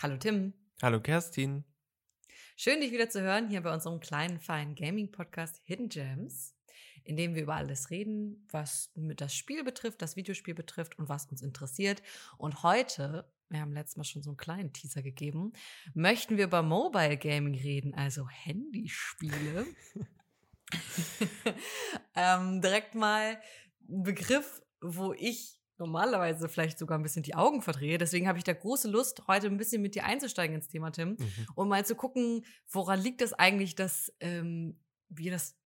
Hallo Tim. Hallo Kerstin. Schön, dich wieder zu hören hier bei unserem kleinen, feinen Gaming-Podcast Hidden Gems, in dem wir über alles reden, was mit das Spiel betrifft, das Videospiel betrifft und was uns interessiert. Und heute, wir haben letztes Mal schon so einen kleinen Teaser gegeben, möchten wir über Mobile Gaming reden, also Handyspiele. ähm, direkt mal ein Begriff, wo ich normalerweise vielleicht sogar ein bisschen die Augen verdrehe. Deswegen habe ich da große Lust, heute ein bisschen mit dir einzusteigen ins Thema, Tim, mhm. und mal zu gucken, woran liegt es eigentlich, dass ähm, wir das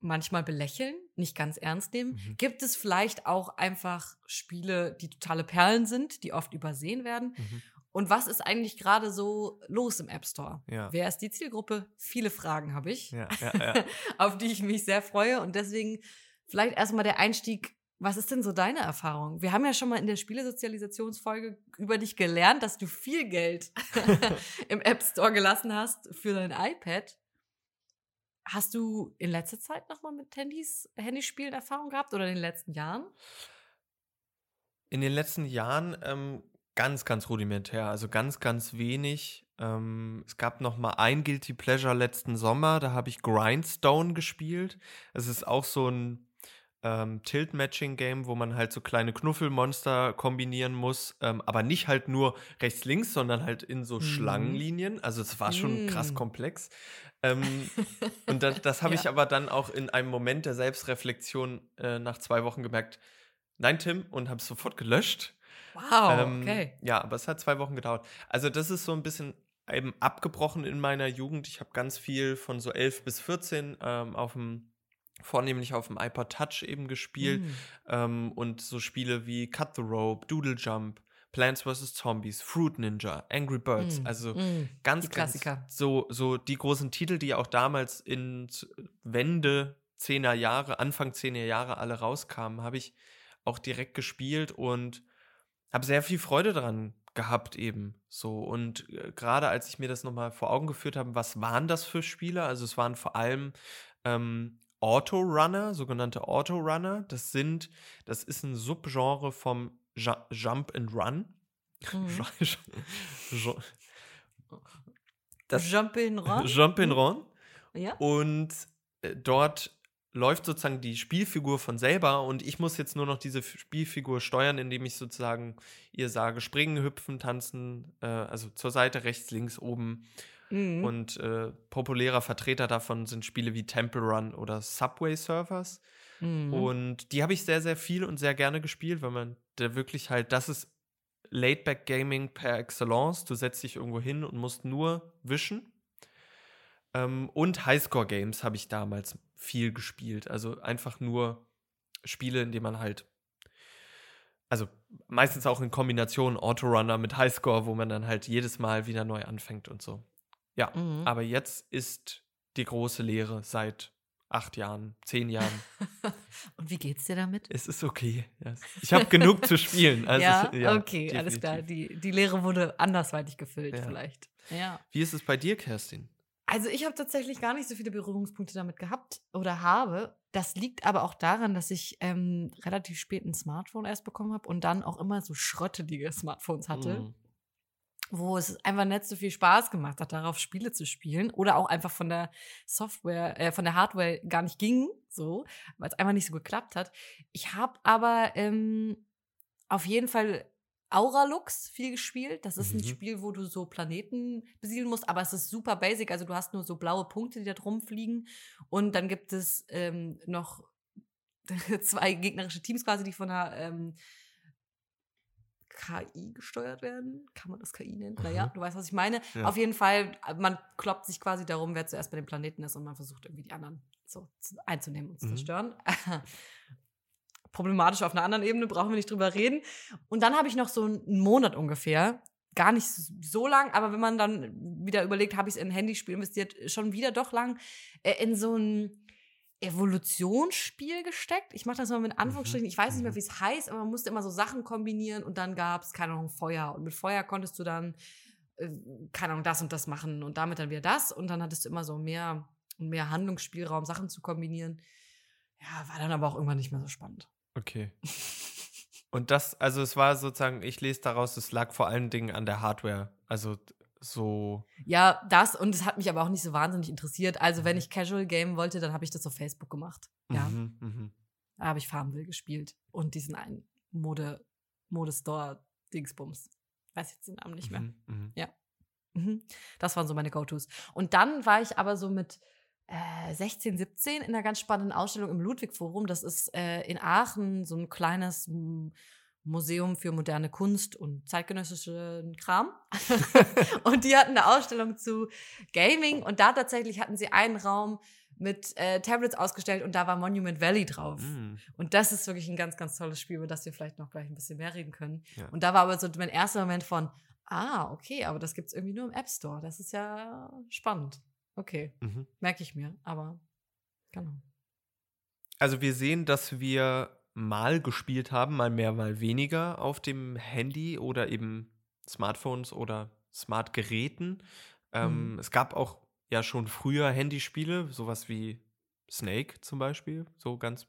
manchmal belächeln, nicht ganz ernst nehmen. Mhm. Gibt es vielleicht auch einfach Spiele, die totale Perlen sind, die oft übersehen werden? Mhm. Und was ist eigentlich gerade so los im App Store? Ja. Wer ist die Zielgruppe? Viele Fragen habe ich, ja, ja, auf die ich mich sehr freue. Und deswegen vielleicht erstmal der Einstieg was ist denn so deine Erfahrung? Wir haben ja schon mal in der Spielesozialisationsfolge über dich gelernt, dass du viel Geld im App Store gelassen hast für dein iPad. Hast du in letzter Zeit nochmal mit Handys, Handyspielen Erfahrung gehabt oder in den letzten Jahren? In den letzten Jahren ähm, ganz, ganz rudimentär, also ganz, ganz wenig. Ähm, es gab noch mal ein Guilty Pleasure letzten Sommer, da habe ich Grindstone gespielt. Es ist auch so ein ähm, Tilt-Matching-Game, wo man halt so kleine Knuffelmonster kombinieren muss, ähm, aber nicht halt nur rechts-links, sondern halt in so mhm. Schlangenlinien. Also es war schon mhm. krass komplex. Ähm, und das, das habe ja. ich aber dann auch in einem Moment der Selbstreflexion äh, nach zwei Wochen gemerkt, nein, Tim, und habe es sofort gelöscht. Wow, ähm, okay. Ja, aber es hat zwei Wochen gedauert. Also das ist so ein bisschen eben abgebrochen in meiner Jugend. Ich habe ganz viel von so 11 bis 14 ähm, auf dem vornehmlich auf dem iPod Touch eben gespielt. Mhm. Ähm, und so Spiele wie Cut the Rope, Doodle Jump, Plants vs. Zombies, Fruit Ninja, Angry Birds, mm, also mm, ganz, ganz so, so die großen Titel, die auch damals in Wende 10er Jahre, Anfang 10er Jahre alle rauskamen, habe ich auch direkt gespielt und habe sehr viel Freude daran gehabt eben so und äh, gerade als ich mir das nochmal vor Augen geführt habe, was waren das für Spiele? Also es waren vor allem ähm, Autorunner, sogenannte Autorunner. Das sind, das ist ein Subgenre vom Jump and Run. Mhm. das Jump and Run. Jump and. Run. Ja. Und äh, dort läuft sozusagen die Spielfigur von selber und ich muss jetzt nur noch diese Spielfigur steuern, indem ich sozusagen ihr sage, springen, hüpfen, tanzen, äh, also zur Seite, rechts, links, oben Mhm. Und äh, populärer Vertreter davon sind Spiele wie Temple Run oder Subway Surfers. Mhm. Und die habe ich sehr, sehr viel und sehr gerne gespielt, weil man da wirklich halt, das ist Laidback Gaming per excellence. Du setzt dich irgendwo hin und musst nur wischen. Ähm, und Highscore Games habe ich damals viel gespielt. Also einfach nur Spiele, in denen man halt also meistens auch in Kombination Autorunner mit Highscore, wo man dann halt jedes Mal wieder neu anfängt und so. Ja, mhm. aber jetzt ist die große Lehre seit acht Jahren, zehn Jahren. Und wie geht's dir damit? Es ist okay. Ich habe genug zu spielen. Also, ja, ja, okay, definitiv. alles klar. Die, die Lehre wurde andersweitig gefüllt, ja. vielleicht. Ja. Wie ist es bei dir, Kerstin? Also, ich habe tatsächlich gar nicht so viele Berührungspunkte damit gehabt oder habe. Das liegt aber auch daran, dass ich ähm, relativ spät ein Smartphone erst bekommen habe und dann auch immer so schrottelige Smartphones hatte. Mhm wo es einfach nicht so viel Spaß gemacht hat, darauf Spiele zu spielen oder auch einfach von der Software, äh, von der Hardware gar nicht ging, so, weil es einfach nicht so geklappt hat. Ich habe aber ähm, auf jeden Fall Auralux viel gespielt. Das ist mhm. ein Spiel, wo du so Planeten besiedeln musst, aber es ist super basic. Also du hast nur so blaue Punkte, die da drum fliegen. Und dann gibt es ähm, noch zwei gegnerische Teams quasi, die von der ähm, KI gesteuert werden. Kann man das KI nennen? Mhm. Naja, du weißt, was ich meine. Ja. Auf jeden Fall, man kloppt sich quasi darum, wer zuerst bei dem Planeten ist und man versucht irgendwie die anderen so einzunehmen und zu mhm. zerstören. Problematisch auf einer anderen Ebene, brauchen wir nicht drüber reden. Und dann habe ich noch so einen Monat ungefähr, gar nicht so lang, aber wenn man dann wieder überlegt, habe ich es in ein Handyspiel investiert, schon wieder doch lang, äh, in so ein Evolutionsspiel gesteckt. Ich mache das mal mit Anführungsstrichen. Ich weiß nicht mehr, mhm. wie es heißt, aber man musste immer so Sachen kombinieren und dann gab es, keine Ahnung, Feuer. Und mit Feuer konntest du dann, äh, keine Ahnung, das und das machen und damit dann wieder das. Und dann hattest du immer so mehr und mehr Handlungsspielraum, Sachen zu kombinieren. Ja, war dann aber auch irgendwann nicht mehr so spannend. Okay. Und das, also es war sozusagen, ich lese daraus, es lag vor allen Dingen an der Hardware. Also so. Ja, das und es hat mich aber auch nicht so wahnsinnig interessiert. Also, wenn ich Casual Game wollte, dann habe ich das auf Facebook gemacht. Ja. Mhm, mh. Da habe ich Farmville gespielt und diesen einen Mode, Modestore Dingsbums. Weiß jetzt den Namen nicht mehr. Mhm, mh. Ja. Mhm. Das waren so meine Go-Tos. Und dann war ich aber so mit äh, 16, 17 in einer ganz spannenden Ausstellung im Ludwig-Forum. Das ist äh, in Aachen so ein kleines Museum für moderne Kunst und zeitgenössischen Kram. und die hatten eine Ausstellung zu Gaming und da tatsächlich hatten sie einen Raum mit äh, Tablets ausgestellt und da war Monument Valley drauf. Mm. Und das ist wirklich ein ganz, ganz tolles Spiel, über das wir vielleicht noch gleich ein bisschen mehr reden können. Ja. Und da war aber so mein erster Moment von, ah, okay, aber das gibt es irgendwie nur im App Store. Das ist ja spannend. Okay, mhm. merke ich mir, aber genau. Also wir sehen, dass wir mal gespielt haben, mal mehr, mal weniger auf dem Handy oder eben Smartphones oder Smartgeräten. Ähm, mhm. Es gab auch ja schon früher Handyspiele, sowas wie Snake zum Beispiel, so ganz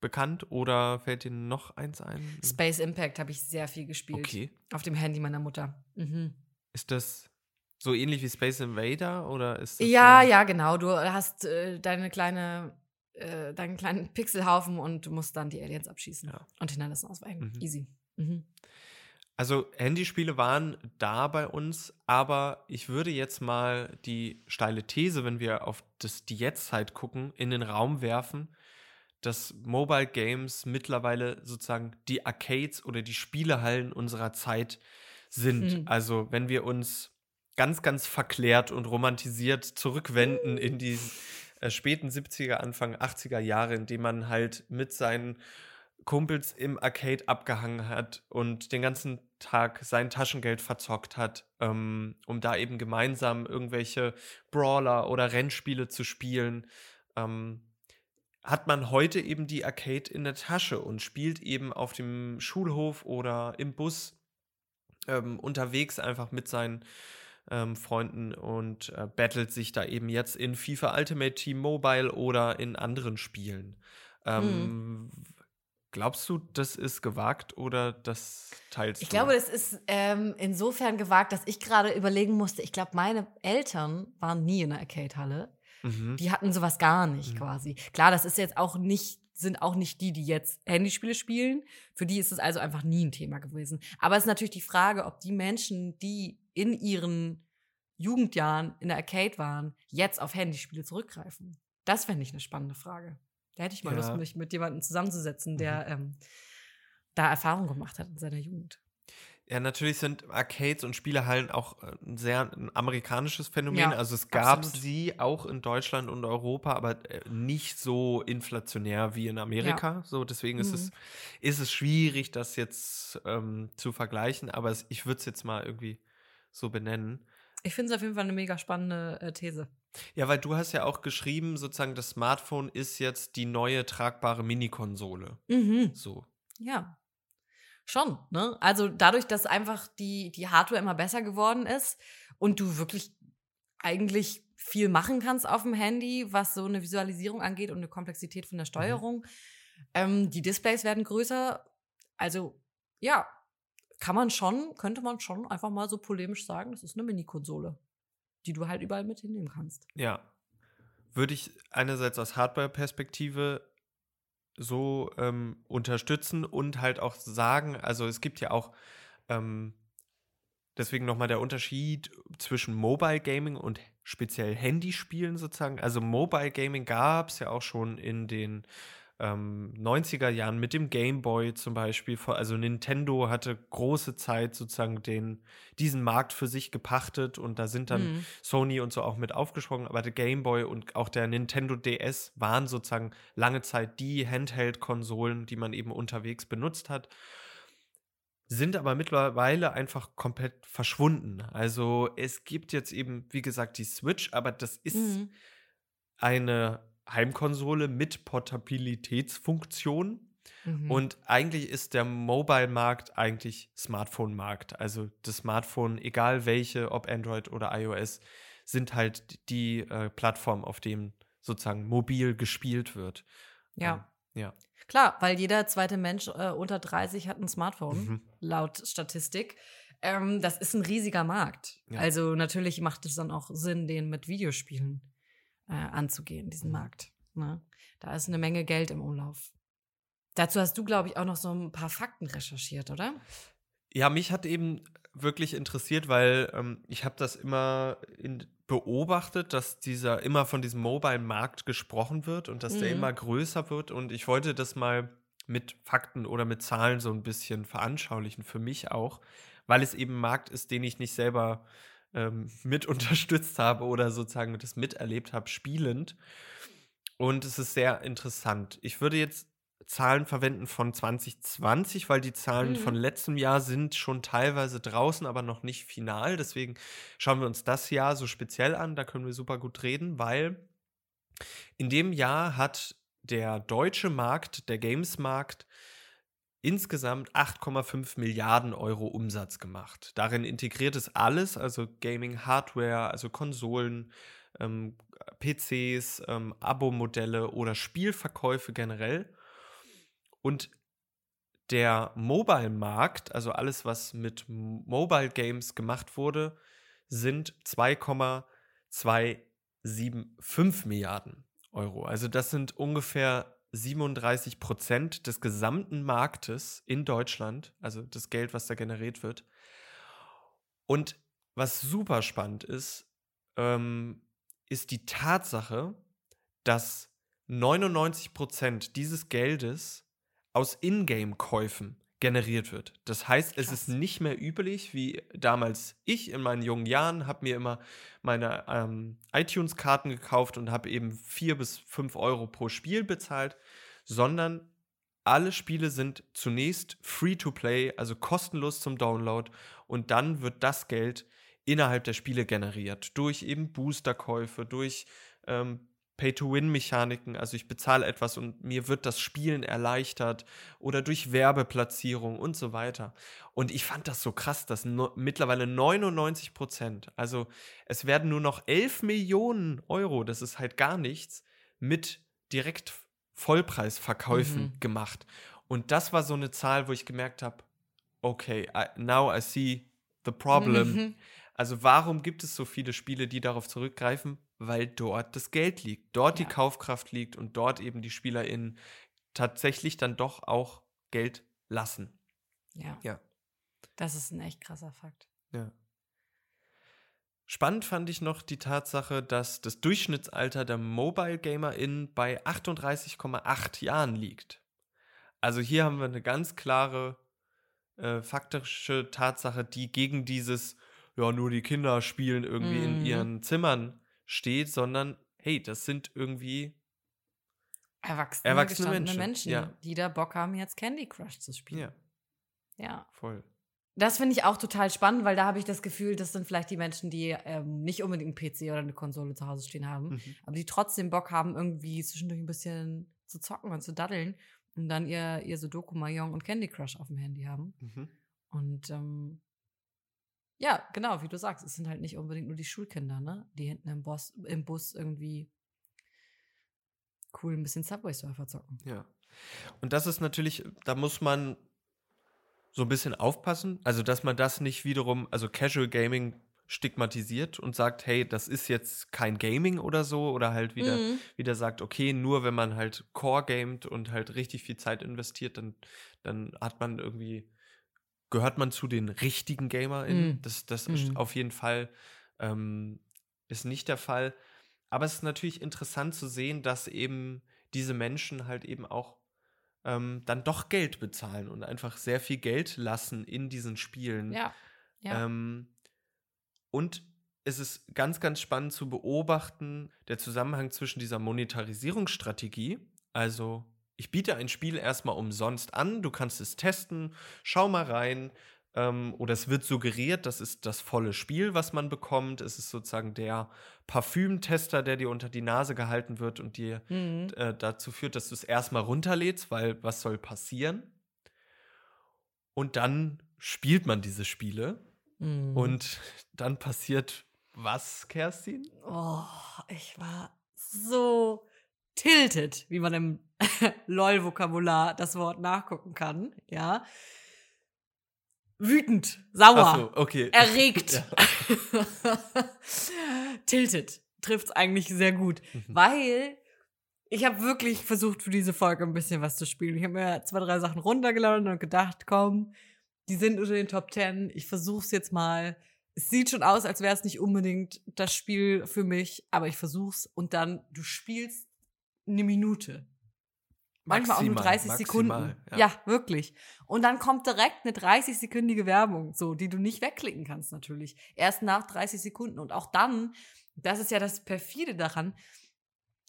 bekannt. Oder fällt dir noch eins ein? Space Impact habe ich sehr viel gespielt. Okay. Auf dem Handy meiner Mutter. Mhm. Ist das so ähnlich wie Space Invader oder ist Ja, so ja, genau. Du hast äh, deine kleine, äh, deinen kleinen Pixelhaufen und du musst dann die Aliens abschießen ja. und Hindernissen ausweichen. Mhm. Easy. Mhm. Also Handyspiele waren da bei uns, aber ich würde jetzt mal die steile These, wenn wir auf das, die Jetztzeit gucken, in den Raum werfen, dass Mobile Games mittlerweile sozusagen die Arcades oder die Spielehallen unserer Zeit sind. Mhm. Also wenn wir uns ganz, ganz verklärt und romantisiert zurückwenden in die äh, späten 70er, Anfang 80er Jahre, in dem man halt mit seinen Kumpels im Arcade abgehangen hat und den ganzen Tag sein Taschengeld verzockt hat, ähm, um da eben gemeinsam irgendwelche Brawler oder Rennspiele zu spielen, ähm, hat man heute eben die Arcade in der Tasche und spielt eben auf dem Schulhof oder im Bus ähm, unterwegs einfach mit seinen ähm, Freunden und äh, battelt sich da eben jetzt in FIFA Ultimate Team Mobile oder in anderen Spielen. Ähm, mhm. Glaubst du, das ist gewagt oder das teilst ich du? Ich glaube, das ist ähm, insofern gewagt, dass ich gerade überlegen musste. Ich glaube, meine Eltern waren nie in der Arcade-Halle. Mhm. Die hatten sowas gar nicht mhm. quasi. Klar, das ist jetzt auch nicht sind auch nicht die, die jetzt Handyspiele spielen. Für die ist es also einfach nie ein Thema gewesen. Aber es ist natürlich die Frage, ob die Menschen, die in ihren Jugendjahren in der Arcade waren, jetzt auf Handyspiele zurückgreifen. Das fände ich eine spannende Frage. Da hätte ich mal ja. Lust, mich mit jemandem zusammenzusetzen, der mhm. ähm, da Erfahrung gemacht hat in seiner Jugend. Ja, natürlich sind Arcades und Spielehallen auch äh, ein sehr ein amerikanisches Phänomen. Ja, also es gab absolut. sie auch in Deutschland und Europa, aber äh, nicht so inflationär wie in Amerika. Ja. So, deswegen mhm. ist, es, mhm. ist es schwierig, das jetzt ähm, zu vergleichen, aber es, ich würde es jetzt mal irgendwie so benennen. Ich finde es auf jeden Fall eine mega spannende äh, These. Ja, weil du hast ja auch geschrieben, sozusagen, das Smartphone ist jetzt die neue tragbare Mini-Konsole. Mhm. So. Ja. Schon, ne? Also dadurch, dass einfach die, die Hardware immer besser geworden ist und du wirklich eigentlich viel machen kannst auf dem Handy, was so eine Visualisierung angeht und eine Komplexität von der mhm. Steuerung. Mhm. Ähm, die Displays werden größer. Also, ja, kann man schon, könnte man schon einfach mal so polemisch sagen, das ist eine Mini-Konsole, die du halt überall mit hinnehmen kannst. Ja. Würde ich einerseits aus Hardware-Perspektive so ähm, unterstützen und halt auch sagen, also es gibt ja auch ähm, deswegen nochmal der Unterschied zwischen Mobile Gaming und speziell Handyspielen sozusagen. Also Mobile Gaming gab es ja auch schon in den ähm, 90er Jahren mit dem Game Boy zum Beispiel. Also Nintendo hatte große Zeit sozusagen den, diesen Markt für sich gepachtet und da sind dann mhm. Sony und so auch mit aufgesprungen. Aber der Game Boy und auch der Nintendo DS waren sozusagen lange Zeit die Handheld-Konsolen, die man eben unterwegs benutzt hat sind aber mittlerweile einfach komplett verschwunden. Also es gibt jetzt eben, wie gesagt, die Switch, aber das ist mhm. eine Heimkonsole mit Portabilitätsfunktion. Mhm. Und eigentlich ist der Mobile-Markt eigentlich Smartphone-Markt. Also das Smartphone, egal welche, ob Android oder iOS, sind halt die äh, Plattformen, auf denen sozusagen mobil gespielt wird. Ja. Ähm, ja. Klar, weil jeder zweite Mensch äh, unter 30 hat ein Smartphone, mhm. laut Statistik. Ähm, das ist ein riesiger Markt. Ja. Also natürlich macht es dann auch Sinn, den mit Videospielen äh, anzugehen, diesen mhm. Markt. Ne? Da ist eine Menge Geld im Umlauf. Dazu hast du, glaube ich, auch noch so ein paar Fakten recherchiert, oder? Ja, mich hat eben wirklich interessiert, weil ähm, ich habe das immer in, beobachtet, dass dieser immer von diesem Mobile-Markt gesprochen wird und dass mhm. der immer größer wird. Und ich wollte das mal mit Fakten oder mit Zahlen so ein bisschen veranschaulichen, für mich auch, weil es eben ein Markt ist, den ich nicht selber ähm, mit unterstützt habe oder sozusagen das miterlebt habe, spielend. Und es ist sehr interessant. Ich würde jetzt Zahlen verwenden von 2020, weil die Zahlen mhm. von letztem Jahr sind schon teilweise draußen, aber noch nicht final. Deswegen schauen wir uns das Jahr so speziell an. Da können wir super gut reden, weil in dem Jahr hat der deutsche Markt, der Games-Markt, insgesamt 8,5 Milliarden Euro Umsatz gemacht. Darin integriert es alles, also Gaming-Hardware, also Konsolen, ähm, PCs, ähm, Abo-Modelle oder Spielverkäufe generell. Und der Mobile-Markt, also alles, was mit Mobile Games gemacht wurde, sind 2,275 Milliarden Euro. Also das sind ungefähr 37 Prozent des gesamten Marktes in Deutschland, also das Geld, was da generiert wird. Und was super spannend ist, ähm, ist die Tatsache, dass 99 Prozent dieses Geldes aus Ingame-Käufen generiert wird. Das heißt, Krass. es ist nicht mehr üblich, wie damals ich in meinen jungen Jahren, habe mir immer meine ähm, iTunes-Karten gekauft und habe eben vier bis fünf Euro pro Spiel bezahlt, sondern alle Spiele sind zunächst free to play, also kostenlos zum Download und dann wird das Geld innerhalb der Spiele generiert durch eben Boosterkäufe, durch ähm, Pay-to-Win-Mechaniken, also ich bezahle etwas und mir wird das Spielen erleichtert oder durch Werbeplatzierung und so weiter. Und ich fand das so krass, dass no mittlerweile 99 Prozent, also es werden nur noch 11 Millionen Euro, das ist halt gar nichts, mit direkt Vollpreisverkäufen mhm. gemacht. Und das war so eine Zahl, wo ich gemerkt habe, okay, I, now I see the problem. Mhm. Also warum gibt es so viele Spiele, die darauf zurückgreifen? Weil dort das Geld liegt, dort ja. die Kaufkraft liegt und dort eben die SpielerInnen tatsächlich dann doch auch Geld lassen. Ja. Ja. Das ist ein echt krasser Fakt. Ja. Spannend fand ich noch die Tatsache, dass das Durchschnittsalter der Mobile GamerInnen bei 38,8 Jahren liegt. Also hier haben wir eine ganz klare äh, faktische Tatsache, die gegen dieses, ja, nur die Kinder spielen irgendwie mhm. in ihren Zimmern steht, sondern hey, das sind irgendwie erwachsene, erwachsene Menschen, Menschen ja. die da Bock haben, jetzt Candy Crush zu spielen. Ja. Ja. Voll. Das finde ich auch total spannend, weil da habe ich das Gefühl, das sind vielleicht die Menschen, die ähm, nicht unbedingt einen PC oder eine Konsole zu Hause stehen haben, mhm. aber die trotzdem Bock haben, irgendwie zwischendurch ein bisschen zu zocken und zu daddeln und dann ihr, ihr Sudoku Mahjong und Candy Crush auf dem Handy haben. Mhm. Und ähm, ja, genau, wie du sagst, es sind halt nicht unbedingt nur die Schulkinder, ne? Die hinten im, Bus, im Bus irgendwie cool ein bisschen Subway Surfer zocken. Ja. Und das ist natürlich, da muss man so ein bisschen aufpassen, also dass man das nicht wiederum, also Casual Gaming stigmatisiert und sagt, hey, das ist jetzt kein Gaming oder so, oder halt wieder, mhm. wieder sagt, okay, nur wenn man halt Core gamet und halt richtig viel Zeit investiert, dann, dann hat man irgendwie gehört man zu den richtigen GamerInnen. Mm. Das, das mm. ist auf jeden Fall ähm, ist nicht der Fall. Aber es ist natürlich interessant zu sehen, dass eben diese Menschen halt eben auch ähm, dann doch Geld bezahlen und einfach sehr viel Geld lassen in diesen Spielen. Ja. ja. Ähm, und es ist ganz, ganz spannend zu beobachten, der Zusammenhang zwischen dieser Monetarisierungsstrategie, also ich biete ein Spiel erstmal umsonst an, du kannst es testen, schau mal rein. Ähm, oder es wird suggeriert, das ist das volle Spiel, was man bekommt. Es ist sozusagen der Parfümtester, der dir unter die Nase gehalten wird und dir mhm. äh, dazu führt, dass du es erstmal runterlädst, weil was soll passieren? Und dann spielt man diese Spiele mhm. und dann passiert was, Kerstin? Oh, ich war so tilted, wie man im LOL-Vokabular das Wort nachgucken kann, ja. wütend, sauer, so, okay. erregt, tilted. Trifft's eigentlich sehr gut, Mhm. weil ich habe wirklich versucht für diese Folge ein bisschen was zu spielen. Ich habe mir zwei, drei Sachen runtergeladen und gedacht, komm, die sind unter den Top Ten. Ich versuch's jetzt mal. Es sieht schon aus, als wäre es nicht unbedingt das Spiel für mich, aber ich versuch's und dann du spielst eine Minute. Manchmal auch nur Maximal, 30 Sekunden. maximal, Ja. ja. wirklich. Und dann kommt direkt eine 30-sekündige Werbung, so, die du nicht wegklicken kannst, natürlich. Erst nach 30 Sekunden. Und auch dann, das ist ja das perfide daran,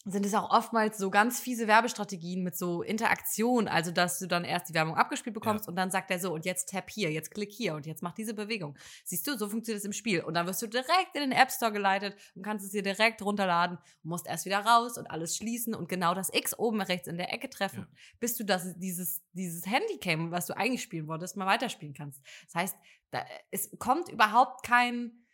sind es auch oftmals so ganz fiese Werbestrategien mit so Interaktion, also dass du dann erst die Werbung abgespielt bekommst Ja. und dann sagt er so, und jetzt tap hier, jetzt klick hier und jetzt mach diese Bewegung. Siehst du, so funktioniert es im Spiel. Und dann wirst du direkt in den App Store geleitet und kannst es dir direkt runterladen und musst erst wieder raus und alles schließen und genau das X oben rechts in der Ecke treffen, Ja. bis du das, dieses, dieses Handycam, was du eigentlich spielen wolltest, mal weiterspielen kannst. Das heißt, da, es kommt überhaupt kein,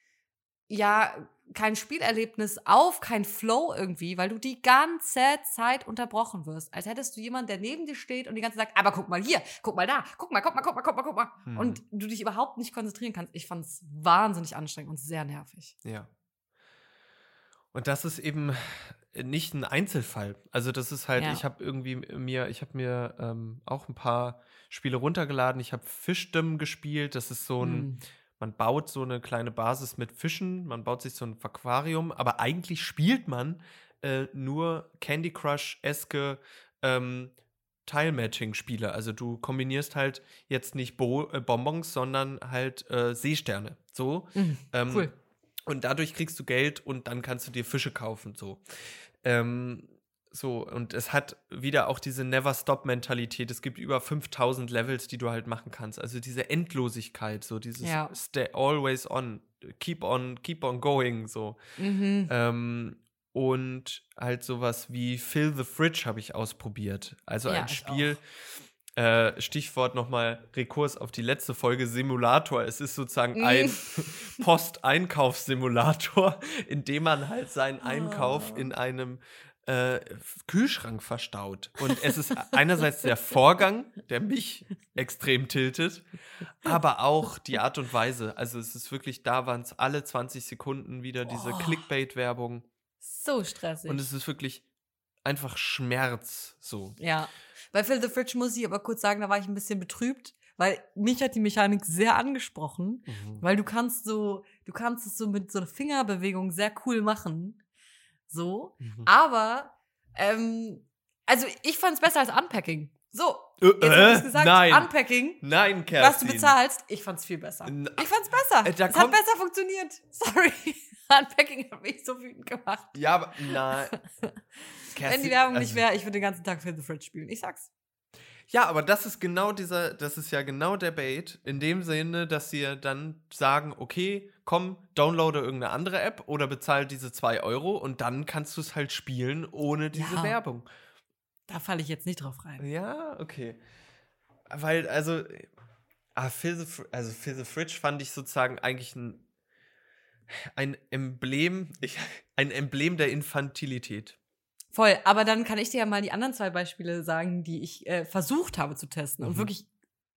ja, kein Spielerlebnis auf, kein Flow irgendwie, weil du die ganze Zeit unterbrochen wirst. Als hättest du jemanden, der neben dir steht und die ganze Zeit sagt, aber guck mal hier, guck mal da, guck mal, guck mal, guck mal, guck mal, guck mal. Mhm. Und du dich überhaupt nicht konzentrieren kannst. Ich fand es wahnsinnig anstrengend und sehr nervig. Ja. Und das ist eben nicht ein Einzelfall. Also das ist halt, Ja. ich habe irgendwie mir, ich habe mir ähm, auch ein paar Spiele runtergeladen. Ich habe Fischdom gespielt. Das ist so ein, Hm. Man baut so eine kleine Basis mit Fischen, man baut sich so ein Aquarium, aber eigentlich spielt man äh, nur Candy Crush-eske ähm, Tile-Matching-Spiele. Also du kombinierst halt jetzt nicht Bo äh, Bonbons, sondern halt äh, Seesterne. So. Mhm. Ähm, Cool. Und dadurch kriegst du Geld und dann kannst du dir Fische kaufen. So. Ähm, so, und es hat wieder auch diese Never-Stop-Mentalität. Es gibt über 5000 Levels, die du halt machen kannst. Also diese Endlosigkeit, so dieses Ja. Stay always on, keep on, keep on going, so. Mhm. Ähm, und halt sowas wie Fill the Fridge habe ich ausprobiert. Also Ja, ein Spiel, äh, Stichwort nochmal Rekurs auf die letzte Folge Simulator. Es ist sozusagen ein Posteinkaufssimulator, in dem man halt seinen Einkauf Oh. in einem äh, Kühlschrank verstaut. Und es ist einerseits der Vorgang, der mich extrem tiltet, aber auch die Art und Weise. Also es ist wirklich, da waren es alle 20 Sekunden wieder diese Oh. Clickbait-Werbung. So stressig. Und es ist wirklich einfach Schmerz so. Ja. Bei Phil the Fridge muss ich aber kurz sagen, da war ich ein bisschen betrübt, weil mich hat die Mechanik sehr angesprochen, weil du kannst so, du kannst es so mit so einer Fingerbewegung sehr cool machen. So. Mhm. Aber, ähm, also ich fand es besser als Unpacking. So. Äh, Jetzt äh, ich's gesagt, nein. Unpacking, Nein, was du Kerstin. bezahlst, ich fand's viel besser. N- Ich fand's besser. Äh, es hat besser funktioniert. Sorry. Unpacking hat mich so wütend gemacht. Ja, aber nein. Wenn die Werbung nicht also- wäre, ich würde den ganzen Tag Phil the Fridge spielen. Ich sag's. Ja, aber das ist genau dieser, das ist ja genau der Bait, in dem Sinne, dass sie dann sagen, okay, komm, downloade irgendeine andere App oder bezahl diese 2 Euro und dann kannst du es halt spielen ohne diese Ja. Werbung. Da falle ich jetzt nicht drauf rein. Ja, okay. Weil, also, ah, Phil the, also Phil the Fridge fand ich sozusagen eigentlich ein, ein Emblem, ich, ein Emblem der Infantilität. Voll, aber dann kann ich dir ja mal die anderen zwei Beispiele sagen, die ich äh, versucht habe zu testen und Mhm. wirklich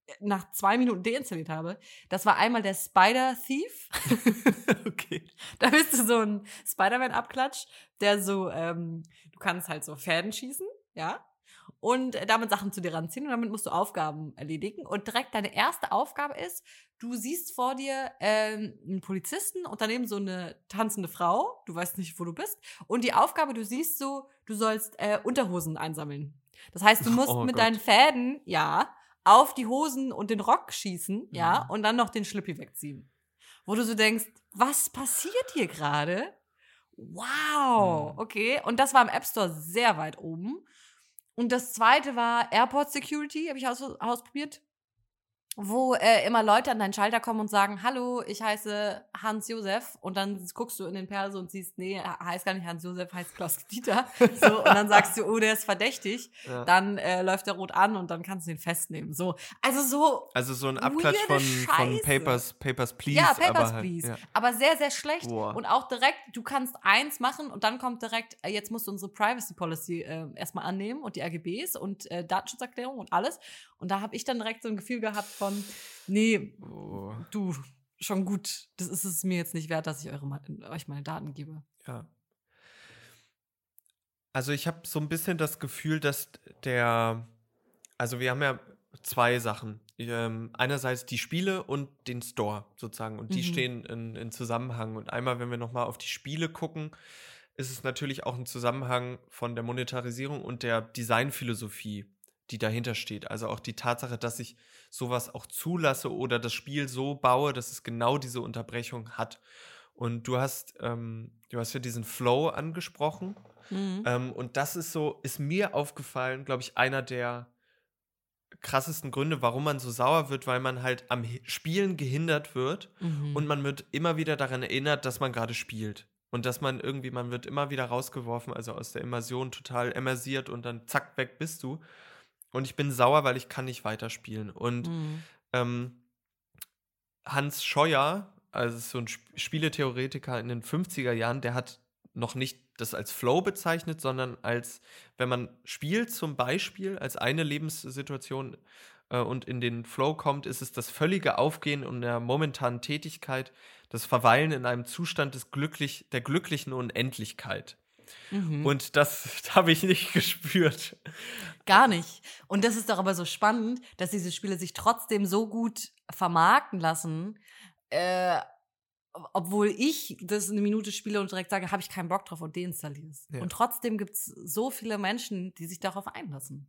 äh, nach zwei Minuten deinstalliert habe. Das war einmal der Spider Thief. okay. da bist du so ein Spider-Man-Abklatsch, der so, ähm, du kannst halt so Fäden schießen, ja, und äh, damit Sachen zu dir ranziehen und damit musst du Aufgaben erledigen. Und direkt deine erste Aufgabe ist, du siehst vor dir ähm, einen Polizisten und daneben so eine tanzende Frau, du weißt nicht, wo du bist. Und die Aufgabe, du siehst so, du sollst äh, Unterhosen einsammeln. Das heißt, du musst Oh mit Gott. deinen Fäden, ja, auf die Hosen und den Rock schießen, ja, Mhm. und dann noch den Schlippi wegziehen. Wo du so denkst, was passiert hier gerade? Wow, Mhm. okay. Und das war im App Store sehr weit oben. Und das zweite war Airport Security, habe ich aus, ausprobiert, wo äh, immer Leute an deinen Schalter kommen und sagen, hallo, ich heiße Hans Josef. Und dann guckst du in den Perso und siehst, nee, er heißt gar nicht Hans Josef, heißt Klaus Dieter. So, und dann sagst du, oh, der ist verdächtig. Ja. Dann äh, läuft der rot an und dann kannst du ihn festnehmen. So, also so Also so ein Abklatsch von, von. Papers, Papers, Please. ja, Papers, aber halt, Please. Ja. Aber sehr, sehr schlecht. Boah. Und auch direkt, du kannst eins machen und dann kommt direkt, äh, jetzt musst du unsere Privacy Policy äh, erstmal annehmen und die AGBs und äh, Datenschutzerklärung und alles. Und da habe ich dann direkt so ein Gefühl gehabt, von. Nee, oh. du, schon gut. Das ist es mir jetzt nicht wert, dass ich eure, euch meine Daten gebe. Ja. Also ich habe so ein bisschen das Gefühl, dass der, also wir haben ja zwei Sachen. Ähm, einerseits die Spiele und den Store sozusagen. Und die mhm. stehen in, in, Zusammenhang. Und einmal, wenn wir nochmal auf die Spiele gucken, ist es natürlich auch ein Zusammenhang von der Monetarisierung und der Designphilosophie, die dahinter steht. Also auch die Tatsache, dass ich sowas auch zulasse oder das Spiel so baue, dass es genau diese Unterbrechung hat. Und du hast, ähm, du hast ja diesen Flow angesprochen. Mhm. Ähm, und das ist so, ist mir aufgefallen, glaube ich, einer der krassesten Gründe, warum man so sauer wird, weil man halt am Spielen gehindert wird mhm. und man wird immer wieder daran erinnert, dass man gerade spielt. Und dass man irgendwie, man wird immer wieder rausgeworfen, also aus der Immersion total immersiert und dann zack, weg bist du. Und ich bin sauer, weil ich kann nicht weiterspielen. Und mhm. ähm, Hans Scheuer, also so ein Spieletheoretiker in den 50er Jahren, der hat noch nicht das als Flow bezeichnet, sondern als, wenn man spielt zum Beispiel, als eine Lebenssituation äh, und in den Flow kommt, ist es das völlige Aufgehen und der momentanen Tätigkeit, das Verweilen in einem Zustand des glücklich, der glücklichen Unendlichkeit. Mhm. Und das habe ich nicht gespürt. Gar nicht. Und das ist doch aber so spannend, dass diese Spiele sich trotzdem so gut vermarkten lassen, äh, obwohl ich das eine Minute spiele und direkt sage, habe ich keinen Bock drauf und deinstalliere es. Ja. Und trotzdem gibt es so viele Menschen, die sich darauf einlassen.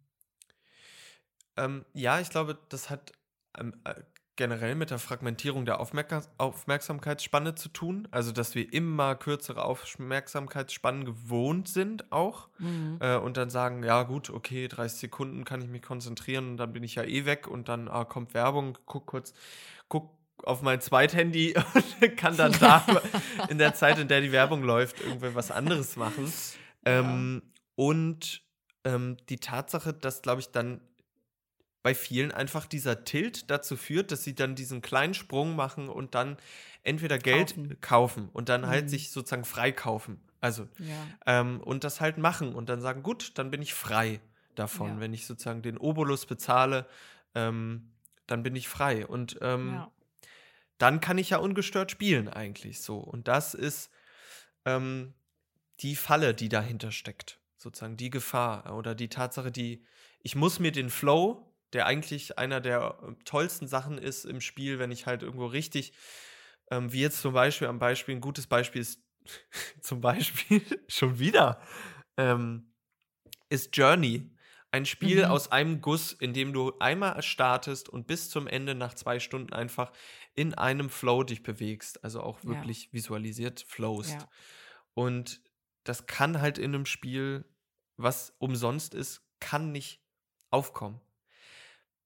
Ähm, ja, ich glaube, das hat ähm, äh, generell mit der Fragmentierung der Aufmerk Aufmerksamkeitsspanne zu tun. Also, dass wir immer kürzere Aufmerksamkeitsspannen gewohnt sind auch. Mhm. Äh, und dann sagen, ja gut, okay, 30 Sekunden kann ich mich konzentrieren und dann bin ich ja eh weg und dann ah, kommt Werbung, guck kurz, guck auf mein Zweithandy und kann dann da in der Zeit, in der die Werbung läuft, irgendwie was anderes machen. Ja. Ähm, und ähm, die Tatsache, dass, glaube ich, dann bei vielen einfach dieser Tilt dazu führt, dass sie dann diesen kleinen Sprung machen und dann entweder Geld kaufen, kaufen und dann halt mhm. halt sich sozusagen freikaufen. Also, ja. ähm, und das halt machen und dann sagen, gut, dann bin ich frei davon. Ja. Wenn ich sozusagen den Obolus bezahle, ähm, dann bin ich frei. Und ähm, ja dann kann ich ja ungestört spielen eigentlich so. Und das ist ähm, die Falle, die dahinter steckt, sozusagen die Gefahr oder die Tatsache, die ich muss mir den Flow, der eigentlich einer der äh, tollsten Sachen ist im Spiel, wenn ich halt irgendwo richtig, ähm, wie jetzt zum Beispiel am Beispiel, ein gutes Beispiel ist zum Beispiel schon wieder, ähm, ist Journey. Ein Spiel mhm. aus einem Guss, in dem du einmal startest und bis zum Ende nach zwei Stunden einfach in einem Flow dich bewegst, also auch wirklich ja. visualisiert flowst. Ja. Und das kann halt in einem Spiel, was umsonst ist, kann nicht aufkommen.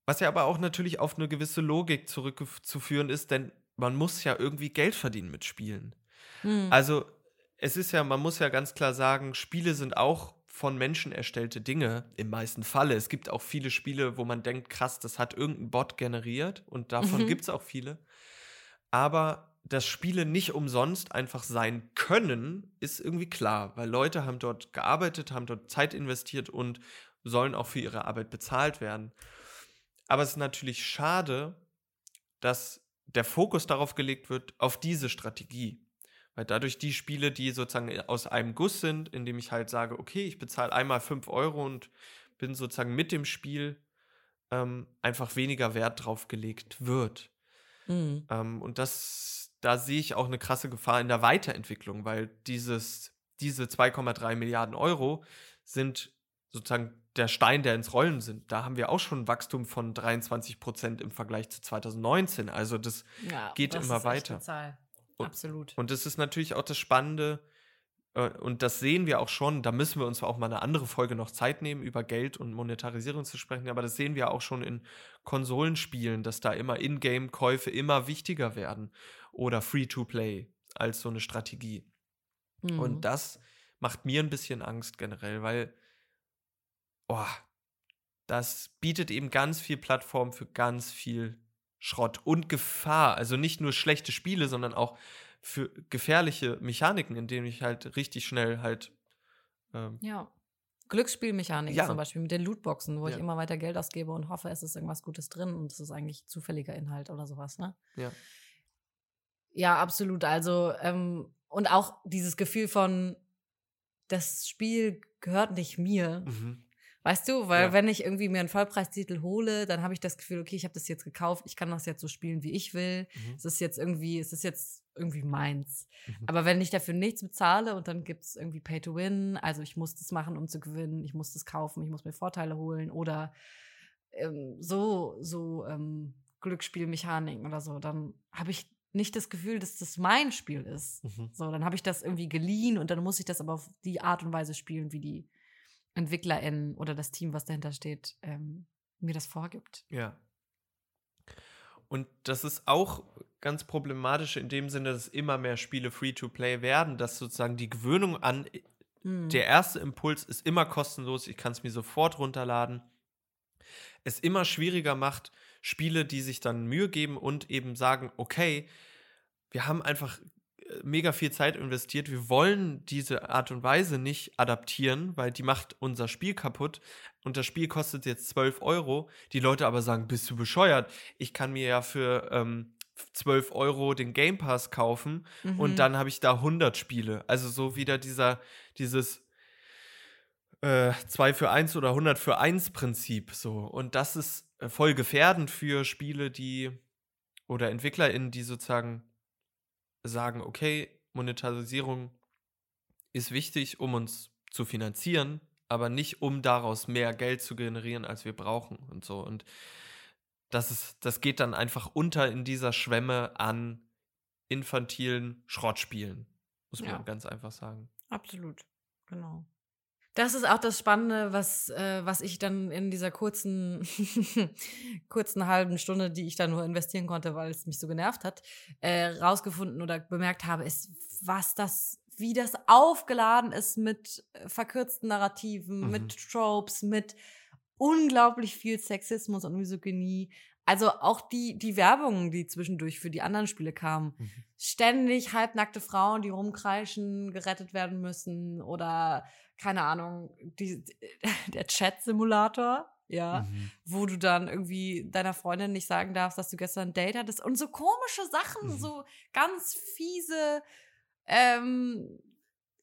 Was ja aber auch natürlich auf eine gewisse Logik zurückzuführen ist, denn man muss ja irgendwie Geld verdienen mit Spielen. Mhm. Also es ist ja, man muss ja ganz klar sagen, Spiele sind auch von Menschen erstellte Dinge im meisten Falle. Es gibt auch viele Spiele, wo man denkt, krass, das hat irgendein Bot generiert und davon mhm. gibt es auch viele. Aber dass Spiele nicht umsonst einfach sein können, ist irgendwie klar, weil Leute haben dort gearbeitet, haben dort Zeit investiert und sollen auch für ihre Arbeit bezahlt werden. Aber es ist natürlich schade, dass der Fokus darauf gelegt wird, auf diese Strategie. Weil dadurch die Spiele, die sozusagen aus einem Guss sind, indem ich halt sage, okay, ich bezahle einmal 5 Euro und bin sozusagen mit dem Spiel ähm, einfach weniger Wert drauf gelegt wird. Mhm. Ähm, und das, da sehe ich auch eine krasse Gefahr in der Weiterentwicklung, weil dieses, diese 2,3 Milliarden Euro sind sozusagen der Stein, der ins Rollen sind. Da haben wir auch schon ein Wachstum von 23 Prozent im Vergleich zu 2019. Also das ja, geht das immer weiter. Zahl. Absolut. Und das ist natürlich auch das Spannende, äh, und das sehen wir auch schon, da müssen wir uns auch mal eine andere Folge noch Zeit nehmen, über Geld und Monetarisierung zu sprechen, aber das sehen wir auch schon in Konsolenspielen, dass da immer Ingame-Käufe immer wichtiger werden oder Free-to-Play als so eine Strategie. Mhm. Und das macht mir ein bisschen Angst generell, weil oh, das bietet eben ganz viel Plattform für ganz viel Schrott und Gefahr. Also nicht nur schlechte Spiele, sondern auch für gefährliche Mechaniken, in denen ich halt richtig schnell halt ähm, ja. Glücksspielmechanik ja. zum Beispiel mit den Lootboxen, wo ja. ich immer weiter Geld ausgebe und hoffe, es ist irgendwas Gutes drin und es ist eigentlich zufälliger Inhalt oder sowas, ne? Ja. Ja, absolut. Also, ähm, und auch dieses Gefühl von, das Spiel gehört nicht mir. Mhm. Weißt du, weil ja. wenn ich irgendwie mir einen Vollpreistitel hole, dann habe ich das Gefühl, okay, ich habe das jetzt gekauft, ich kann das jetzt so spielen, wie ich will. Mhm. Es ist jetzt irgendwie, es ist jetzt irgendwie meins. Mhm. Aber wenn ich dafür nichts bezahle und dann gibt es irgendwie Pay to Win, also ich muss das machen, um zu gewinnen, ich muss das kaufen, ich muss mir Vorteile holen oder ähm, so, so ähm, Glücksspielmechaniken oder so, dann habe ich nicht das Gefühl, dass das mein Spiel ist. Mhm. So, dann habe ich das irgendwie geliehen und dann muss ich das aber auf die Art und Weise spielen, wie die EntwicklerInnen oder das Team, was dahinter steht, ähm, mir das vorgibt. Ja. Und das ist auch ganz problematisch in dem Sinne, dass immer mehr Spiele Free-to-Play werden, dass sozusagen die Gewöhnung an mhm. der erste Impuls ist immer kostenlos, ich kann es mir sofort runterladen. Es immer schwieriger macht, Spiele, die sich dann Mühe geben und eben sagen, okay, wir haben einfach mega viel Zeit investiert. Wir wollen diese Art und Weise nicht adaptieren, weil die macht unser Spiel kaputt. Und das Spiel kostet jetzt 12 Euro. Die Leute aber sagen, bist du bescheuert? Ich kann mir ja für ähm, 12 Euro den Game Pass kaufen mhm. und dann habe ich da 100 Spiele. Also so wieder dieser, dieses äh, 2 für 1 oder 100 für 1 Prinzip. So. Und das ist äh, voll gefährdend für Spiele, die oder EntwicklerInnen, die sozusagen sagen, okay, Monetarisierung ist wichtig, um uns zu finanzieren, aber nicht um daraus mehr Geld zu generieren, als wir brauchen und so. Und das ist, das geht dann einfach unter in dieser Schwemme an infantilen Schrottspielen, muss man ja. ganz einfach sagen. Absolut, genau. Das ist auch das Spannende, was, äh, was ich dann in dieser kurzen, kurzen halben Stunde, die ich da nur investieren konnte, weil es mich so genervt hat, äh, rausgefunden oder bemerkt habe, ist, was das, wie das aufgeladen ist mit äh, verkürzten Narrativen, mhm. mit Tropes, mit unglaublich viel Sexismus und Misogynie. Also auch die, die Werbungen, die zwischendurch für die anderen Spiele kamen. Mhm. Ständig halbnackte Frauen, die rumkreischen, gerettet werden müssen oder keine Ahnung, die, der Chat-Simulator, ja, mhm. wo du dann irgendwie deiner Freundin nicht sagen darfst, dass du gestern ein Date hattest und so komische Sachen, mhm. so ganz fiese ähm,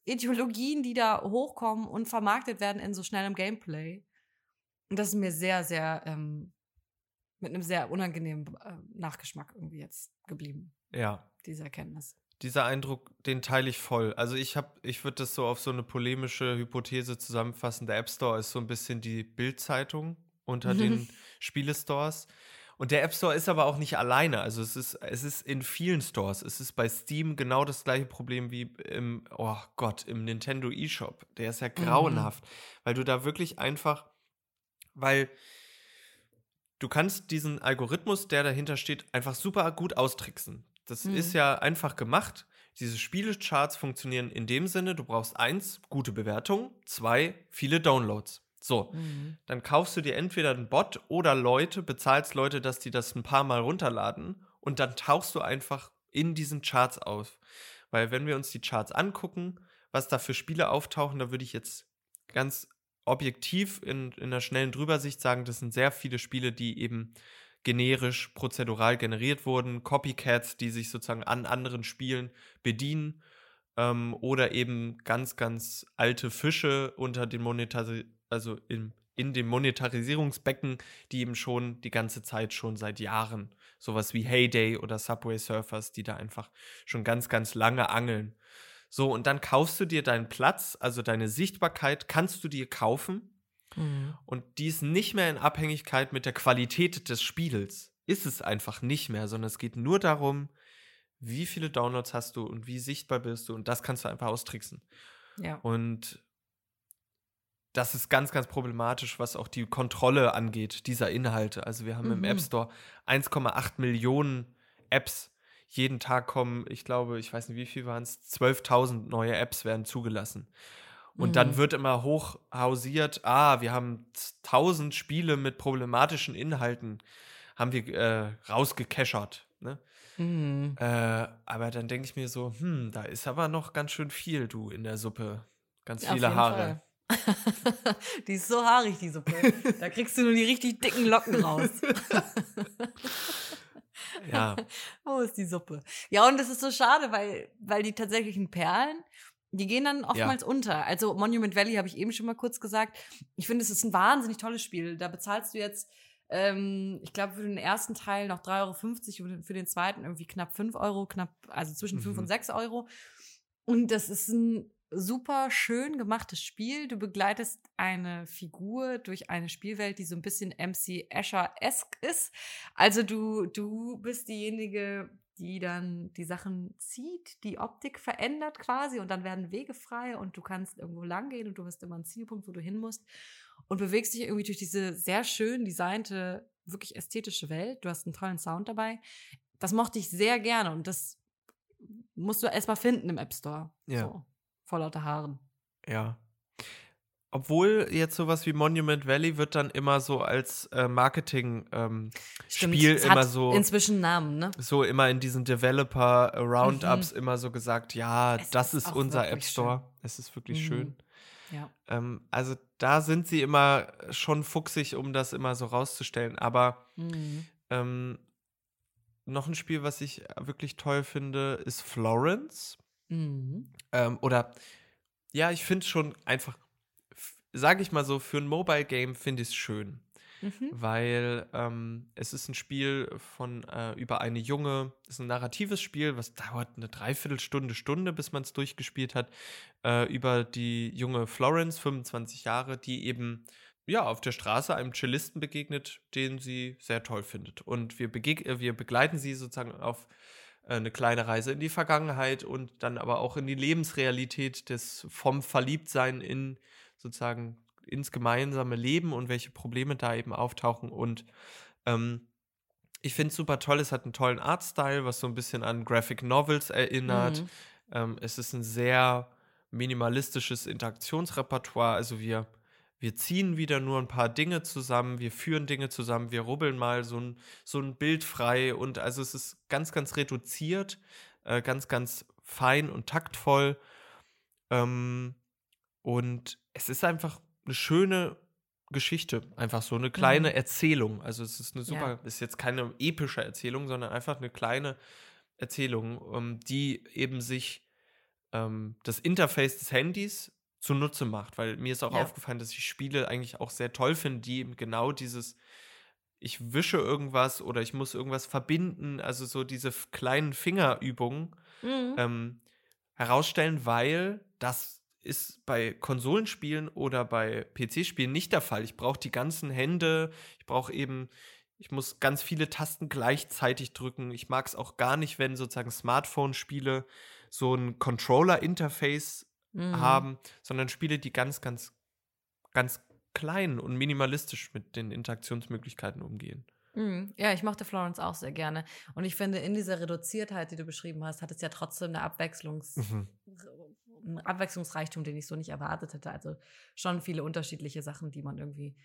Ideologien, die da hochkommen und vermarktet werden in so schnellem Gameplay. Und das ist mir sehr, sehr ähm, mit einem sehr unangenehmen äh, Nachgeschmack irgendwie jetzt geblieben. Ja. Diese Erkenntnis dieser Eindruck, den teile ich voll. Also ich habe, ich würde das so auf so eine polemische Hypothese zusammenfassen. Der App Store ist so ein bisschen die Bildzeitung unter den Spielestores. Und der App Store ist aber auch nicht alleine. Also es ist, es ist in vielen Stores. Es ist bei Steam genau das gleiche Problem wie im, oh Gott, im Nintendo eShop. Der ist ja mhm. grauenhaft, mhm. weil du da wirklich einfach, weil du kannst diesen Algorithmus, der dahinter steht, einfach super gut austricksen. Das mhm. ist ja einfach gemacht. Diese Spielecharts funktionieren in dem Sinne, du brauchst eins, gute Bewertungen, zwei, viele Downloads. So, mhm. dann kaufst du dir entweder einen Bot oder Leute, bezahlst Leute, dass die das ein paar Mal runterladen und dann tauchst du einfach in diesen Charts auf. Weil wenn wir uns die Charts angucken, was da für Spiele auftauchen, da würde ich jetzt ganz objektiv in, in einer schnellen Drübersicht sagen, das sind sehr viele Spiele, die eben generisch, prozedural generiert wurden, Copycats, die sich sozusagen an anderen Spielen bedienen ähm, oder eben ganz, ganz alte Fische unter den Monetari also in, in dem Monetarisierungsbecken, die eben schon die ganze Zeit schon seit Jahren sowas wie Heyday oder Subway Surfers, die da einfach schon ganz, ganz lange angeln. So, und dann kaufst du dir deinen Platz, also deine Sichtbarkeit, kannst du dir kaufen Mhm. Und die ist nicht mehr in Abhängigkeit mit der Qualität des Spiels. Ist es einfach nicht mehr, sondern es geht nur darum, wie viele Downloads hast du und wie sichtbar bist du und das kannst du einfach austricksen. Ja. Und das ist ganz, ganz problematisch, was auch die Kontrolle angeht, dieser Inhalte. Also wir haben mhm. im App Store 1,8 Millionen Apps. Jeden Tag kommen, ich glaube, ich weiß nicht, wie viel waren es, 12.000 neue Apps werden zugelassen. Und mhm. dann wird immer hochhausiert, ah, wir haben tausend Spiele mit problematischen Inhalten, haben wir äh, rausgekeschert. Ne? Mhm. Äh, aber dann denke ich mir so, hm, da ist aber noch ganz schön viel, du, in der Suppe. Ganz viele Haare. Die ist so haarig, die Suppe. Da kriegst du nur die richtig dicken Locken raus. ja. Wo ist die Suppe? Ja, und das ist so schade, weil, weil die tatsächlichen Perlen, die gehen dann oftmals ja. unter. Also Monument Valley habe ich eben schon mal kurz gesagt. Ich finde, es ist ein wahnsinnig tolles Spiel. Da bezahlst du jetzt, ähm, ich glaube, für den ersten Teil noch 3,50 Euro und für den zweiten irgendwie knapp 5 Euro, knapp, also zwischen mhm. 5 und 6 Euro. Und das ist ein super schön gemachtes Spiel. Du begleitest eine Figur durch eine Spielwelt, die so ein bisschen MC Escher-esque ist. Also du, du bist diejenige, die dann die Sachen zieht, die Optik verändert quasi und dann werden Wege frei und du kannst irgendwo lang gehen und du hast immer einen Zielpunkt, wo du hin musst und bewegst dich irgendwie durch diese sehr schön designte, wirklich ästhetische Welt. Du hast einen tollen Sound dabei. Das mochte ich sehr gerne und das musst du erstmal finden im App Store. Ja. So, vor lauter Haaren. Ja. Obwohl jetzt sowas wie Monument Valley wird dann immer so als äh, Marketing-Spiel ähm, immer so. Inzwischen Namen, ne? So immer in diesen Developer-Roundups mhm. immer so gesagt, ja, es das ist, ist unser App Store. Schön. Es ist wirklich mhm. schön. Ja. Ähm, also da sind sie immer schon fuchsig, um das immer so rauszustellen. Aber mhm. ähm, noch ein Spiel, was ich wirklich toll finde, ist Florence. Mhm. Ähm, oder ja, ich finde es schon einfach sage ich mal so, für ein Mobile Game finde ich es schön. Mhm. Weil ähm, es ist ein Spiel von äh, über eine junge, es ist ein narratives Spiel, was dauert eine Dreiviertelstunde, Stunde, bis man es durchgespielt hat, äh, über die junge Florence, 25 Jahre, die eben ja, auf der Straße einem Cellisten begegnet, den sie sehr toll findet. Und wir, äh, wir begleiten sie sozusagen auf äh, eine kleine Reise in die Vergangenheit und dann aber auch in die Lebensrealität des vom Verliebtsein in sozusagen ins gemeinsame Leben und welche Probleme da eben auftauchen. Und ähm, ich finde es super toll, es hat einen tollen Artstyle, was so ein bisschen an Graphic Novels erinnert. Mhm. Ähm, es ist ein sehr minimalistisches Interaktionsrepertoire. Also wir, wir ziehen wieder nur ein paar Dinge zusammen, wir führen Dinge zusammen, wir rubbeln mal so ein, so ein Bild frei und also es ist ganz, ganz reduziert, äh, ganz, ganz fein und taktvoll. Ähm, und es ist einfach eine schöne Geschichte, einfach so eine kleine mhm. Erzählung. Also es ist eine super, ja. ist jetzt keine epische Erzählung, sondern einfach eine kleine Erzählung, um, ähm, die eben sich ähm, das Interface des Handys zunutze macht. Weil mir ist auch ja. aufgefallen, dass ich Spiele eigentlich auch sehr toll finde, die eben genau dieses ich wische irgendwas oder ich muss irgendwas verbinden, also so diese kleinen Fingerübungen mhm. ähm, herausstellen, weil das ist bei Konsolenspielen oder bei PC-Spielen nicht der Fall. Ich brauche die ganzen Hände, ich brauche eben, ich muss ganz viele Tasten gleichzeitig drücken. Ich mag es auch gar nicht, wenn sozusagen Smartphone-Spiele so ein Controller-Interface mhm. haben, sondern Spiele, die ganz, ganz, ganz klein und minimalistisch mit den Interaktionsmöglichkeiten umgehen. Mhm. Ja, ich mochte Florence auch sehr gerne. Und ich finde, in dieser Reduziertheit, die du beschrieben hast, hat es ja trotzdem eine Abwechslungs mhm ein Abwechslungsreichtum, den ich so nicht erwartet hätte. Also schon viele unterschiedliche Sachen, die man irgendwie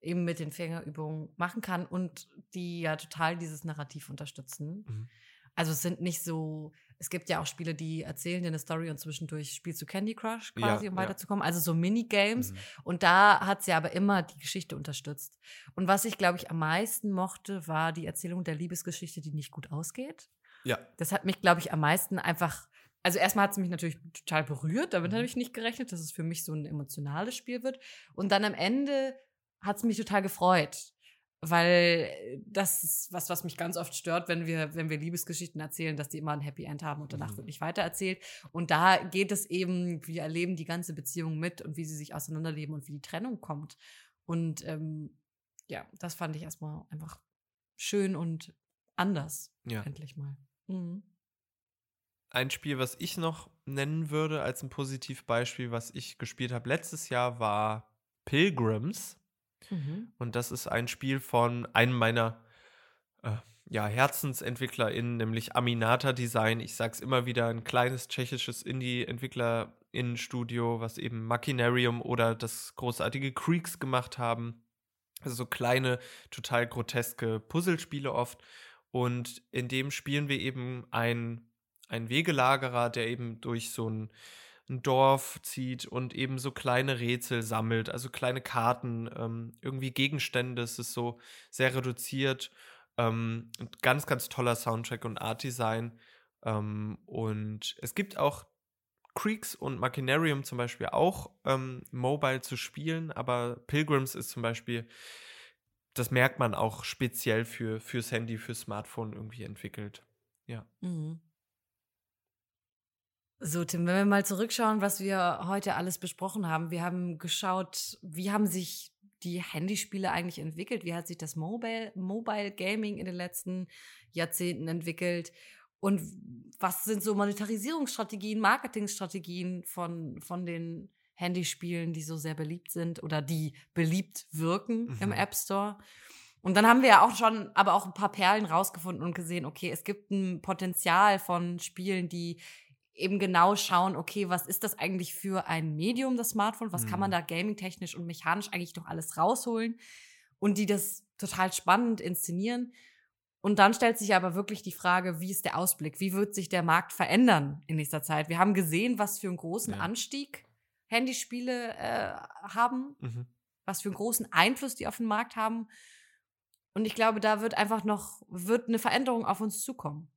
eben mit den Fingerübungen machen kann und die ja total dieses Narrativ unterstützen. Mhm. Also es sind nicht so, es gibt ja auch Spiele, die erzählen dir eine Story und zwischendurch spielst du Candy Crush quasi, ja, um weiterzukommen. Ja. Also so Minigames. Mhm. Und da hat sie aber immer die Geschichte unterstützt. Und was ich, glaube ich, am meisten mochte, war die Erzählung der Liebesgeschichte, die nicht gut ausgeht. Ja. Das hat mich, glaube ich, am meisten einfach also erstmal hat es mich natürlich total berührt, damit mhm. habe ich nicht gerechnet, dass es für mich so ein emotionales Spiel wird. Und dann am Ende hat es mich total gefreut, weil das ist was, was mich ganz oft stört, wenn wir, wenn wir Liebesgeschichten erzählen, dass die immer ein Happy End haben und danach mhm. wird nicht weitererzählt. Und da geht es eben, wir erleben die ganze Beziehung mit und wie sie sich auseinanderleben und wie die Trennung kommt. Und ähm, ja, das fand ich erstmal einfach schön und anders. Ja. Endlich mal. Mhm. Ein Spiel, was ich noch nennen würde als ein Positivbeispiel, was ich gespielt habe letztes Jahr, war Pilgrims. Mhm. Und das ist ein Spiel von einem meiner äh, ja, HerzensentwicklerInnen, nämlich Aminata Design. Ich sag's immer wieder, ein kleines tschechisches Indie-EntwicklerInnen-Studio, was eben Machinarium oder das großartige Creeks gemacht haben. Also so kleine, total groteske Puzzlespiele oft. Und in dem spielen wir eben ein ein Wegelagerer, der eben durch so ein ein Dorf zieht und eben so kleine Rätsel sammelt, also kleine Karten, ähm, irgendwie Gegenstände. Es ist so sehr reduziert. Ähm, ganz, ganz toller Soundtrack und Art-Design. Ähm, und es gibt auch Creeks und Machinarium zum Beispiel auch ähm, mobile zu spielen, aber Pilgrims ist zum Beispiel, das merkt man auch speziell für, fürs Handy, fürs Smartphone irgendwie entwickelt. Ja. Mhm. So, Tim, wenn wir mal zurückschauen, was wir heute alles besprochen haben. Wir haben geschaut, wie haben sich die Handyspiele eigentlich entwickelt? Wie hat sich das Mobile, Mobile Gaming in den letzten Jahrzehnten entwickelt? Und was sind so Monetarisierungsstrategien, Marketingstrategien von, von den Handyspielen, die so sehr beliebt sind oder die beliebt wirken mhm. im App Store? Und dann haben wir ja auch schon aber auch ein paar Perlen rausgefunden und gesehen, okay, es gibt ein Potenzial von Spielen, die eben genau schauen, okay, was ist das eigentlich für ein Medium, das Smartphone? Was mhm. kann man mhm. da gaming-technisch und mechanisch eigentlich noch alles rausholen? Und die das total spannend inszenieren. Und dann stellt sich aber wirklich die Frage, wie ist der Ausblick? Wie wird sich der Markt verändern in nächster Zeit? Wir haben gesehen, was für einen großen ja. Anstieg Handyspiele äh, haben, mhm. was für einen großen Einfluss die auf den Markt haben. Und ich glaube, da wird einfach noch, wird eine Veränderung auf uns zukommen.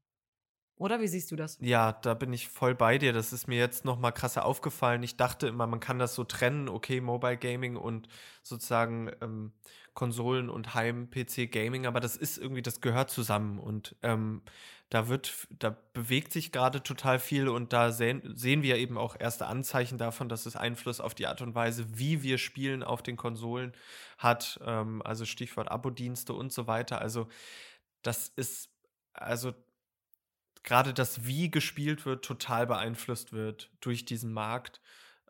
Oder wie siehst du das? Ja, da bin ich voll bei dir. Das ist mir jetzt noch mal krasser aufgefallen. Ich dachte immer, man kann das so trennen, okay, Mobile Gaming und sozusagen ähm, Konsolen und Heim-PC-Gaming, aber das ist irgendwie, das gehört zusammen und ähm, da wird, da bewegt sich gerade total viel und da sehen, sehen wir eben auch erste Anzeichen davon, dass es Einfluss auf die Art und Weise, wie wir spielen auf den Konsolen hat. Ähm, also Stichwort Abo-Dienste und so weiter. Also das ist, also gerade das, wie gespielt wird, total beeinflusst wird durch diesen Markt.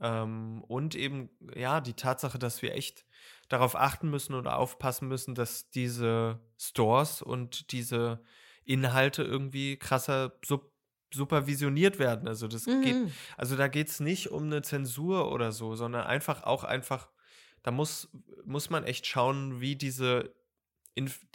Ähm, und eben, ja, die Tatsache, dass wir echt darauf achten müssen oder aufpassen müssen, dass diese Stores und diese Inhalte irgendwie krasser sub supervisioniert werden. Also das mhm. geht, also da geht es nicht um eine Zensur oder so, sondern einfach auch einfach, da muss, muss man echt schauen, wie diese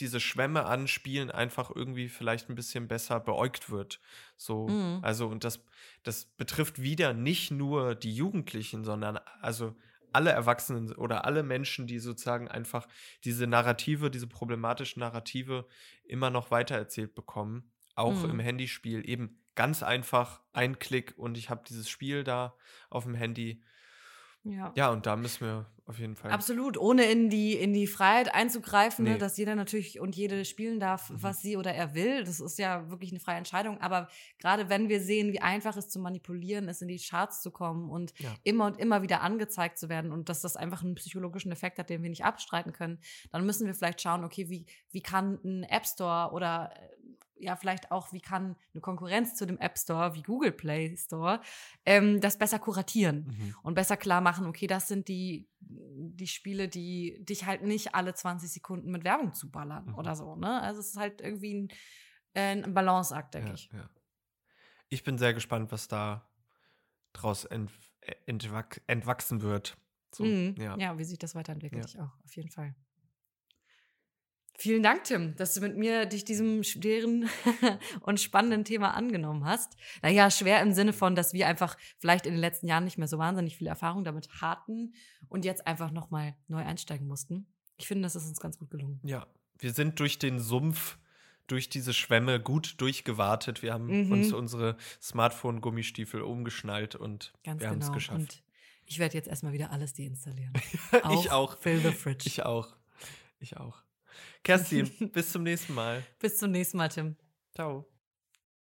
diese Schwämme an Spielen einfach irgendwie vielleicht ein bisschen besser beäugt wird. So, mhm. also, und das, das betrifft wieder nicht nur die Jugendlichen, sondern also alle Erwachsenen oder alle Menschen, die sozusagen einfach diese Narrative, diese problematischen Narrative immer noch weitererzählt bekommen, auch mhm. im Handyspiel. Eben ganz einfach ein Klick und ich habe dieses Spiel da auf dem Handy. Ja. ja, und da müssen wir auf jeden Fall. Absolut, ohne in die, in die Freiheit einzugreifen, ne, nee. ne, dass jeder natürlich und jede spielen darf, mhm. was sie oder er will. Das ist ja wirklich eine freie Entscheidung. Aber gerade wenn wir sehen, wie einfach es zu manipulieren ist, in die Charts zu kommen und ja. immer und immer wieder angezeigt zu werden und dass das einfach einen psychologischen Effekt hat, den wir nicht abstreiten können, dann müssen wir vielleicht schauen, okay, wie, wie kann ein App Store oder äh, ja vielleicht auch, wie kann eine Konkurrenz zu dem App Store wie Google Play Store ähm, das besser kuratieren mhm. und besser klar machen, okay, das sind die, die Spiele, die dich halt nicht alle 20 Sekunden mit Werbung zuballern mhm. oder so. Ne? Also es ist halt irgendwie ein, äh, ein Balanceakt, denke ja, ich. Ja. Ich bin sehr gespannt, was da draus ent entwach entwachsen wird. So, mhm. ja. ja. wie sich das weiterentwickelt, ich auch, auf jeden Fall. Vielen Dank, Tim, dass du mit mir dich diesem schweren und spannenden Thema angenommen hast. Naja, schwer im Sinne von, dass wir einfach vielleicht in den letzten Jahren nicht mehr so wahnsinnig viel Erfahrung damit hatten und jetzt einfach nochmal neu einsteigen mussten. Ich finde, das ist uns ganz gut gelungen. Ja, wir sind durch den Sumpf, durch diese Schwämme gut durchgewartet. Wir haben mhm. uns unsere Smartphone-Gummistiefel umgeschnallt und ganz wir haben es genau. geschafft. Und ich werde jetzt erstmal wieder alles deinstallieren. ich auch. Fill the fridge. Ich auch. Ich auch. Kerstin, bis zum nächsten Mal. Bis zum nächsten Mal, Tim. Ciao.